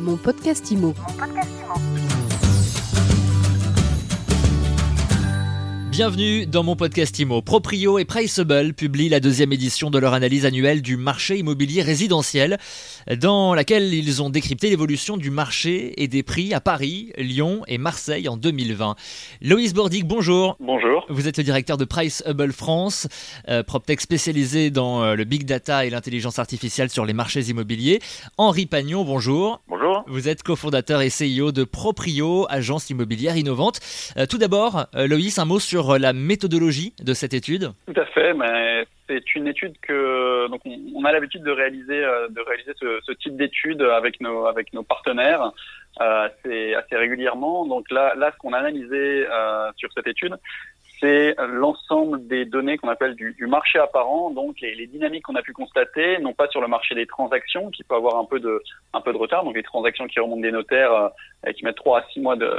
Mon podcast IMO. Bienvenue dans mon podcast IMO. Proprio et Priceable publient la deuxième édition de leur analyse annuelle du marché immobilier résidentiel, dans laquelle ils ont décrypté l'évolution du marché et des prix à Paris, Lyon et Marseille en 2020. Loïs Bordic, bonjour. Bonjour. Vous êtes le directeur de Priceable France, euh, PropTech spécialisé dans euh, le big data et l'intelligence artificielle sur les marchés immobiliers. Henri Pagnon, bonjour. Bonjour. Vous êtes cofondateur et CEO de Proprio, agence immobilière innovante. Euh, tout d'abord, euh, Loïs, un mot sur la méthodologie de cette étude. Tout à fait, mais c'est une étude que donc on, on a l'habitude de réaliser euh, de réaliser ce, ce type d'étude avec nos avec nos partenaires euh, assez assez régulièrement. Donc là là ce qu'on a analysé euh, sur cette étude, c'est l'ensemble des données qu'on appelle du, marché apparent, donc les, les dynamiques qu'on a pu constater, non pas sur le marché des transactions, qui peut avoir un peu de, un peu de retard, donc les transactions qui remontent des notaires euh, et qui mettent trois à six mois de,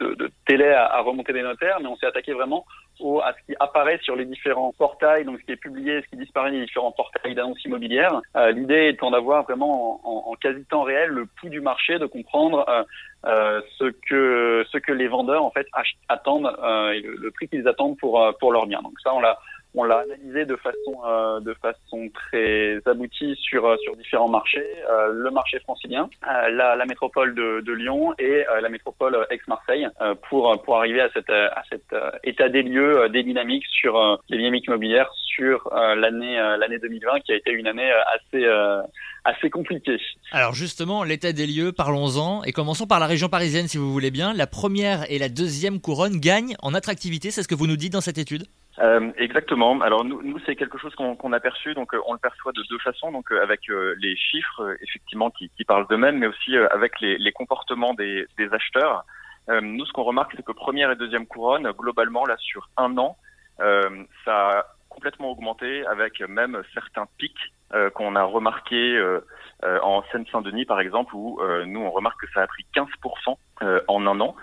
de, de délai à, à, remonter des notaires, mais on s'est attaqué vraiment au, à ce qui apparaît sur les différents portails, donc ce qui est publié, ce qui disparaît des différents portails d'annonces immobilières. Euh, L'idée étant d'avoir vraiment en, en, en, quasi temps réel le pouls du marché, de comprendre euh, euh, ce que ce que les vendeurs en fait attendent euh, et le, le prix qu'ils attendent pour euh, pour leurs biens. Donc ça on l'a on l'a analysé de façon euh, très aboutie sur sur différents marchés, euh, le marché francilien, euh, la, métropole de, Lyon et la métropole ex-Marseille pour arriver à cet état des lieux des dynamiques sur les dynamiques immobilières sur l'année l'année 2020 qui a été une année assez compliquée. Alors justement, l'état des lieux, parlons-en et commençons par la région parisienne si vous voulez bien. La première et la deuxième couronne gagnent en attractivité, c'est ce que vous nous dites dans cette étude? Euh, exactement. Alors nous, nous c'est quelque chose qu'on qu a perçu, donc euh, on le perçoit de deux façons, donc euh, avec les chiffres effectivement qui, qui parlent d'eux-mêmes, mais aussi avec les, les, comportements des, des acheteurs. nous, ce qu'on remarque, c'est que première et deuxième couronne, globalement, là sur un an, ça a complètement augmenté, avec même certains pics qu'on a remarqués en Seine-Saint-Denis, par exemple, où nous on remarque que ça a pris 15% en un an.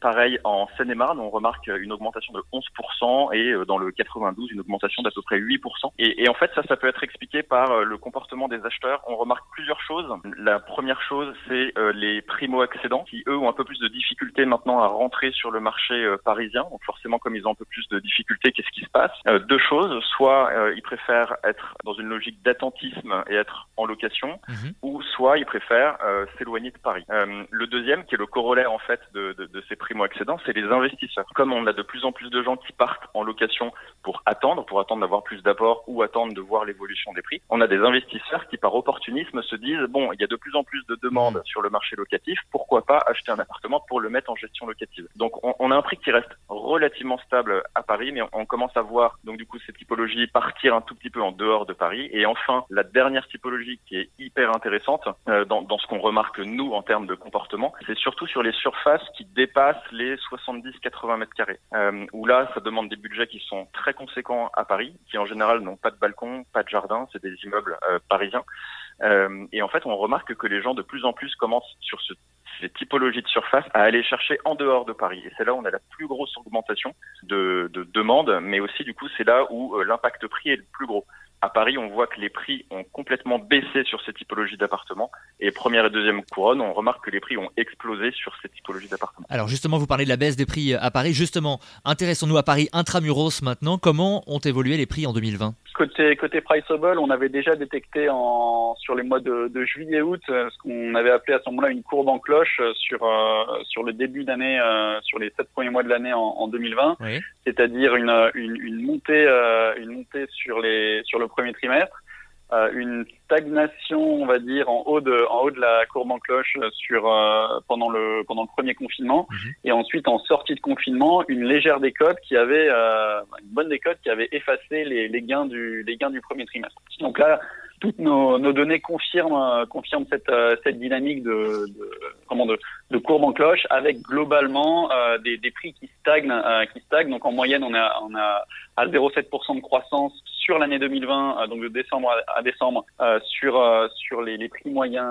Pareil, en Seine-et-Marne, on remarque une augmentation de 11% et euh, dans le 92, une augmentation d'à peu près 8%. Et, et, en fait, ça, ça peut être expliqué par euh, le comportement des acheteurs. On remarque plusieurs choses. La première chose, c'est euh, les primo-accédants qui, eux, ont un peu plus de difficultés maintenant à rentrer sur le marché parisien. Donc forcément, comme ils ont un peu plus de difficultés, qu'est-ce qui se passe? Deux choses. Soit ils préfèrent être dans une logique d'attentisme et être en location, mmh. ou soit ils préfèrent s'éloigner de Paris. le deuxième, qui est le corollaire en fait de, de, de ces primo-accédants, c'est les investisseurs. Comme on a de plus en plus de gens qui partent en location pour attendre, pour attendre d'avoir plus d'apport ou attendre de voir l'évolution des prix, on a des investisseurs qui, par opportunisme, se disent bon, il y a de plus en plus de demandes sur le marché locatif, pourquoi pas acheter un appartement pour le mettre en gestion locative? Donc, on, on a un prix qui reste relativement stable à Paris, mais on, on, commence à voir donc du coup ces typologies partir un tout petit peu en dehors de Paris. Et enfin, la dernière typologie qui est hyper intéressante euh, dans, dans ce qu'on remarque nous en termes de comportement, c'est surtout sur les surfaces qui dépassent les 70-80 mètres carrés. Euh, où là, ça demande des budgets qui sont très conséquents à Paris, qui en général n'ont pas de balcon, pas de jardin, c'est des immeubles euh, parisiens. Euh, et en fait, on remarque que les gens de plus en plus commencent sur ce, ces typologies de surface à aller chercher en dehors de Paris. Et c'est là où on a la plus grosse augmentation de, de demande, mais aussi du coup, c'est là où l'impact prix est le plus gros. À Paris, on voit que les prix ont complètement baissé sur ces typologies d'appartements. Et première et deuxième couronne, on remarque que les prix ont explosé sur ces typologies d'appartements. Alors justement, vous parlez de la baisse des prix à Paris. Justement, intéressons-nous à Paris intramuros maintenant. Comment ont évolué les prix en 2020 Côté, côté Priceable, on avait déjà détecté en, sur les mois de, de juillet-août ce qu'on avait appelé à ce moment-là une courbe en cloche sur, euh, sur le début d'année, euh, sur les sept premiers mois de l'année en, en, 2020, oui. c'est-à-dire une, une, une, montée, euh, une montée sur, les, sur le premier trimestre, euh, une stagnation, on va dire, en haut de, en haut de la courbe en cloche sur euh, pendant le pendant le premier confinement, mmh. et ensuite en sortie de confinement, une légère décote qui avait euh, une bonne décote qui avait effacé les, les gains du les gains du premier trimestre. Donc là, toutes nos, nos données confirment confirment cette cette dynamique de, de comment de, courbe en cloche avec globalement euh, des, des prix qui stagnent euh, qui stagnent. Donc en moyenne, on a on a à 0,7% de croissance sur l'année 2020, euh, donc de décembre à, décembre, euh, sur euh, sur les, les, prix moyens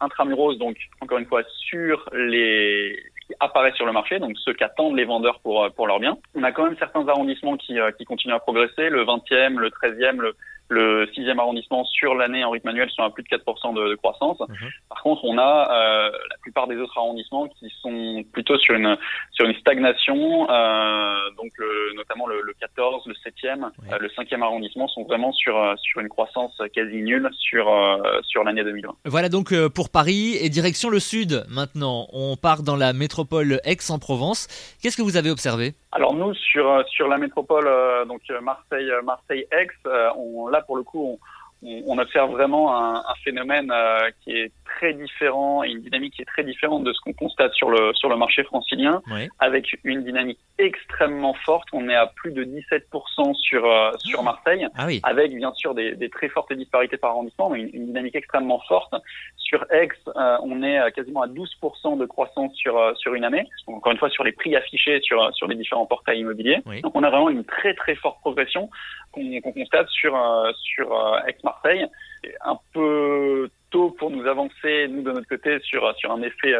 intramuros, donc encore une fois sur les qui apparaissent sur le marché, donc ceux qu'attendent les vendeurs pour pour leurs biens. On a quand même certains arrondissements qui qui continuent à progresser, le 20e, le 13e, le le 6e arrondissement sur l'année en rythme annuel sont à plus de 4% de, de croissance. Mhm. Par contre, on a euh, la plupart des autres arrondissements qui sont plutôt sur une sur une stagnation. Euh, donc notamment le, le, 14, le 7e, euh, le 5e arrondissement sont vraiment sur sur une croissance quasi nulle sur sur l'année 2020. Voilà donc pour Paris et direction le sud maintenant. On part dans la métropole Aix-en-Provence. Qu'est-ce que vous avez observé? Alors nous sur sur la métropole donc Marseille Marseille Aix, on pour le coup on, on observe vraiment un, un phénomène qui est très différent et une dynamique qui est très différente de ce qu'on constate sur le sur le marché francilien, avec une dynamique extrêmement forte. On est à plus de 17% sur euh, sur Marseille, ah avec bien sûr des, des, très fortes disparités par arrondissement, mais une, dynamique extrêmement forte. Sur Aix, euh, on est quasiment à 12% de croissance sur euh, sur une année. encore une fois sur les prix affichés sur sur les différents portails immobiliers. Donc on a vraiment une très très forte progression qu'on constate sur sur Aix-Marseille. Un peu tôt pour nous avancer, nous de notre côté, sur, sur un effet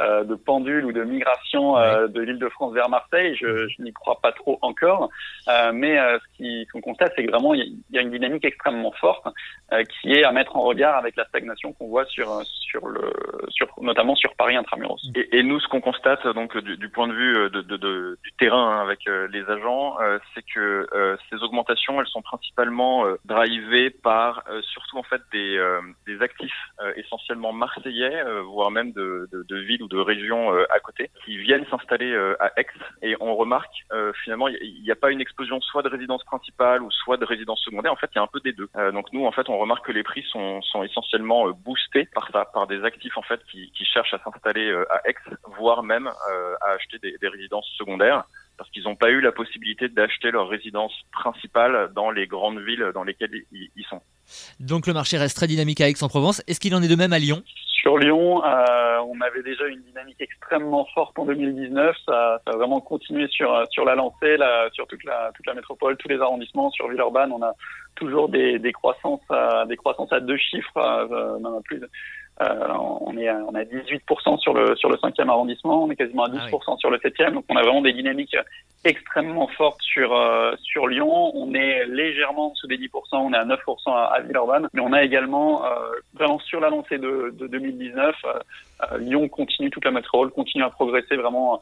euh, euh, de pendule ou de migration euh, de l'île de France vers Marseille. Je, je n'y crois pas trop encore, euh, mais euh, ce qu'on constate, c'est que vraiment il y, a une dynamique extrêmement forte qui est à mettre en regard avec la stagnation qu'on voit sur sur le sur notamment sur Paris intramuros. Et, et nous, ce qu'on constate donc du, du, point de vue de, de, de du terrain hein, avec les agents, c'est que ces augmentations, elles sont principalement drivées par surtout en fait des des actifs essentiellement marseillais, voire même de, de, de villes de régions euh, à côté qui viennent s'installer euh, à Aix et on remarque euh, finalement il n'y a pas une explosion soit de résidence principale ou soit de résidence secondaire. En fait, il y a un peu des deux. donc nous, en fait, on remarque que les prix sont, sont essentiellement boostés par ça, par des actifs en fait qui, qui cherchent à s'installer à Aix, voire même à acheter des, des résidences secondaires parce qu'ils n'ont pas eu la possibilité d'acheter leur résidence principale dans les grandes villes dans lesquelles ils sont. Donc le marché reste très dynamique à Aix-en-Provence. Est-ce qu'il en est de même à Lyon? Sur Lyon, euh, on avait déjà une dynamique extrêmement forte en 2019. Ça, ça a vraiment continué sur sur la lancée, là, sur toute la toute la métropole, tous les arrondissements. Sur Villeurbanne, on a toujours des, des croissances à, des croissances à deux chiffres, euh, même plus. Euh, on est à, on a 18% sur le sur le cinquième arrondissement, on est quasiment à 12% ah sur le septième. Donc on a vraiment des dynamiques extrêmement fortes sur euh, sur Lyon. On est légèrement sous des 10%, on est à 9% à, à Villeurbanne, mais on a également euh, vraiment sur la lancée de, de 2019, Lyon continue toute la métropole continue à progresser vraiment euh,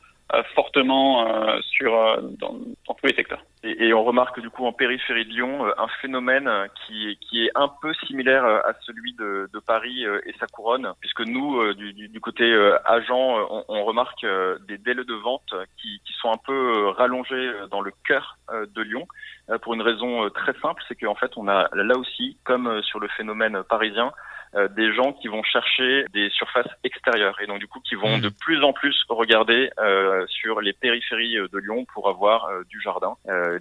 fortement euh, sur euh, dans, tous les secteurs. Et, on remarque du coup en périphérie de Lyon un phénomène qui, est un peu similaire à celui de, Paris et sa couronne, puisque nous du, côté agent, on, on, remarque des délais de vente qui, qui sont un peu rallongés dans le cœur de Lyon pour une raison très simple, c'est qu'en fait on a là aussi, comme sur le phénomène parisien, euh, des gens qui vont chercher des surfaces extérieures et donc du coup qui vont mmh. de plus en plus regarder euh, sur les périphéries de Lyon pour avoir euh, du jardin,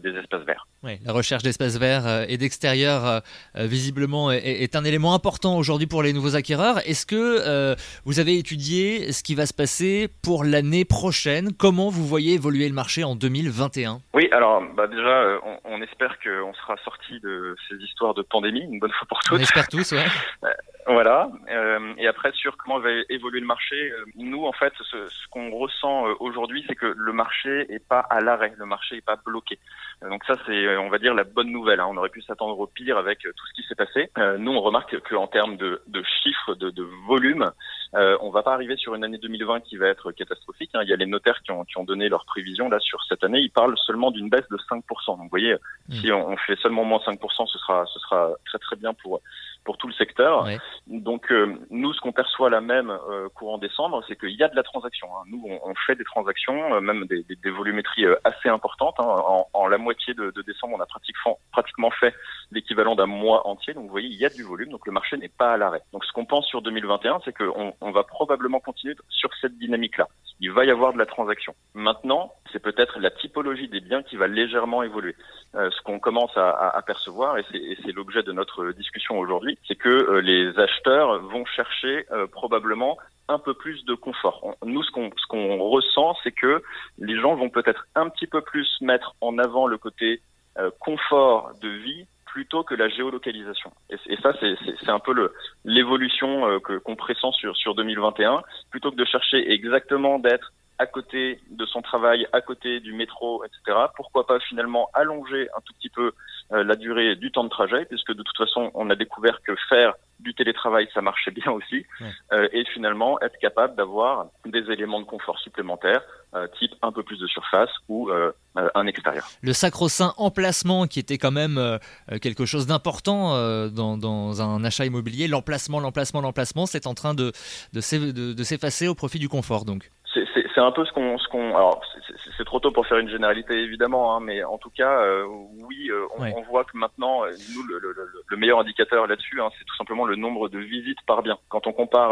des espaces verts. Oui, la recherche d'espaces verts et d'extérieur visiblement est, est, un élément important aujourd'hui pour les nouveaux acquéreurs. Est-ce que vous avez étudié ce qui va se passer pour l'année prochaine? Comment vous voyez évoluer le marché en 2021 Oui, alors bah déjà on, on espère qu'on sera sorti de ces histoires de pandémie une bonne fois pour toutes. On espère tous, ouais. Voilà. Euh, et après sur comment va évoluer le marché, euh, nous en fait, ce, ce qu'on ressent euh, aujourd'hui, c'est que le marché est pas à l'arrêt, le marché est pas bloqué. Euh, donc ça, c'est, on va dire, la bonne nouvelle. Hein. On aurait pu s'attendre au pire avec tout ce qui s'est passé. nous, on remarque qu'en termes de, de, chiffres, de, de volume, on va pas arriver sur une année 2020 qui va être catastrophique. Hein. Il y a les notaires qui ont, qui ont donné leurs prévisions là sur cette année. Ils parlent seulement d'une baisse de 5%. Donc vous voyez, mmh. si on, on, fait seulement moins 5%, ce sera, ce sera très très bien pour pour tout le secteur. Donc euh, nous, ce qu'on perçoit là même euh, courant décembre, c'est qu'il y a de la transaction. Hein. Nous, on, on, fait des transactions, euh, même des, des, des, volumétries assez importantes. Hein. En, en, la moitié de, de, décembre, on a pratiquement, pratiquement fait l'équivalent d'un mois entier. Donc vous voyez, il y a du volume, donc le marché n'est pas à l'arrêt. Donc ce qu'on pense sur 2021, c'est qu'on on va probablement continuer sur cette dynamique-là. Il va y avoir de la transaction. Maintenant, c'est peut-être la typologie des biens qui va légèrement évoluer. ce qu'on commence à, à, à, percevoir, et c'est l'objet de notre discussion aujourd'hui, c'est que euh, les acheteurs vont chercher euh, probablement un peu plus de confort. Nous, ce qu'on ce qu'on ressent, c'est que les gens vont peut-être un petit peu plus mettre en avant le côté euh, confort de vie plutôt que la géolocalisation. Et, ça, c'est un peu l'évolution que qu'on pressent sur sur 2021. Plutôt que de chercher exactement d'être à côté de son travail, à côté du métro, etc. Pourquoi pas finalement allonger un tout petit peu euh, la durée du temps de trajet, puisque de toute façon, on a découvert que faire du télétravail, ça marchait bien aussi, euh, et finalement être capable d'avoir des éléments de confort supplémentaires, euh, type un peu plus de surface ou euh, un extérieur. Le sacro-saint emplacement qui était quand même quelque chose d'important dans, dans, un achat immobilier, l'emplacement, l'emplacement, l'emplacement, c'est en train de, de s'effacer au profit du confort donc c'est un peu ce qu'on, ce qu'on. Alors, c'est trop tôt pour faire une généralité évidemment, hein, mais en tout cas, euh, oui, euh, on, voit que maintenant, euh, nous, le, le, le meilleur indicateur là-dessus, hein, c'est tout simplement le nombre de visites par bien. Quand on compare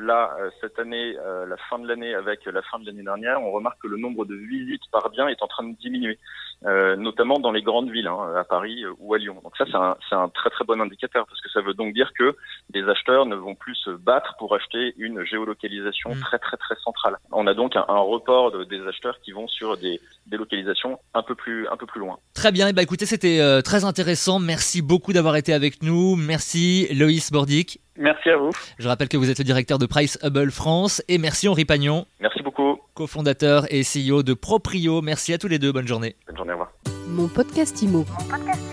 là cette année, la fin de l'année avec la fin de l'année dernière, on remarque que le nombre de visites par bien est en train de diminuer, notamment dans les grandes villes, hein, à Paris ou à Lyon. Donc ça, c'est un, un très très bon indicateur parce que ça veut donc dire que les acheteurs ne vont plus se battre pour acheter une géolocalisation mmh. très très très centrale. On a donc un, report des acheteurs qui vont sur des, localisations un peu plus, un peu plus loin. Très bien, et bah écoutez, c'était euh, très intéressant. Merci beaucoup d'avoir été avec nous. Merci Loïs Bordic. Merci à vous. Je rappelle que vous êtes le directeur de Price Hubble France et merci Henri Pagnon. Merci beaucoup. Cofondateur et CEO de Proprio. Merci à tous les deux. Bonne journée. Bonne journée, au revoir. Mon podcast Mon podcast Imo.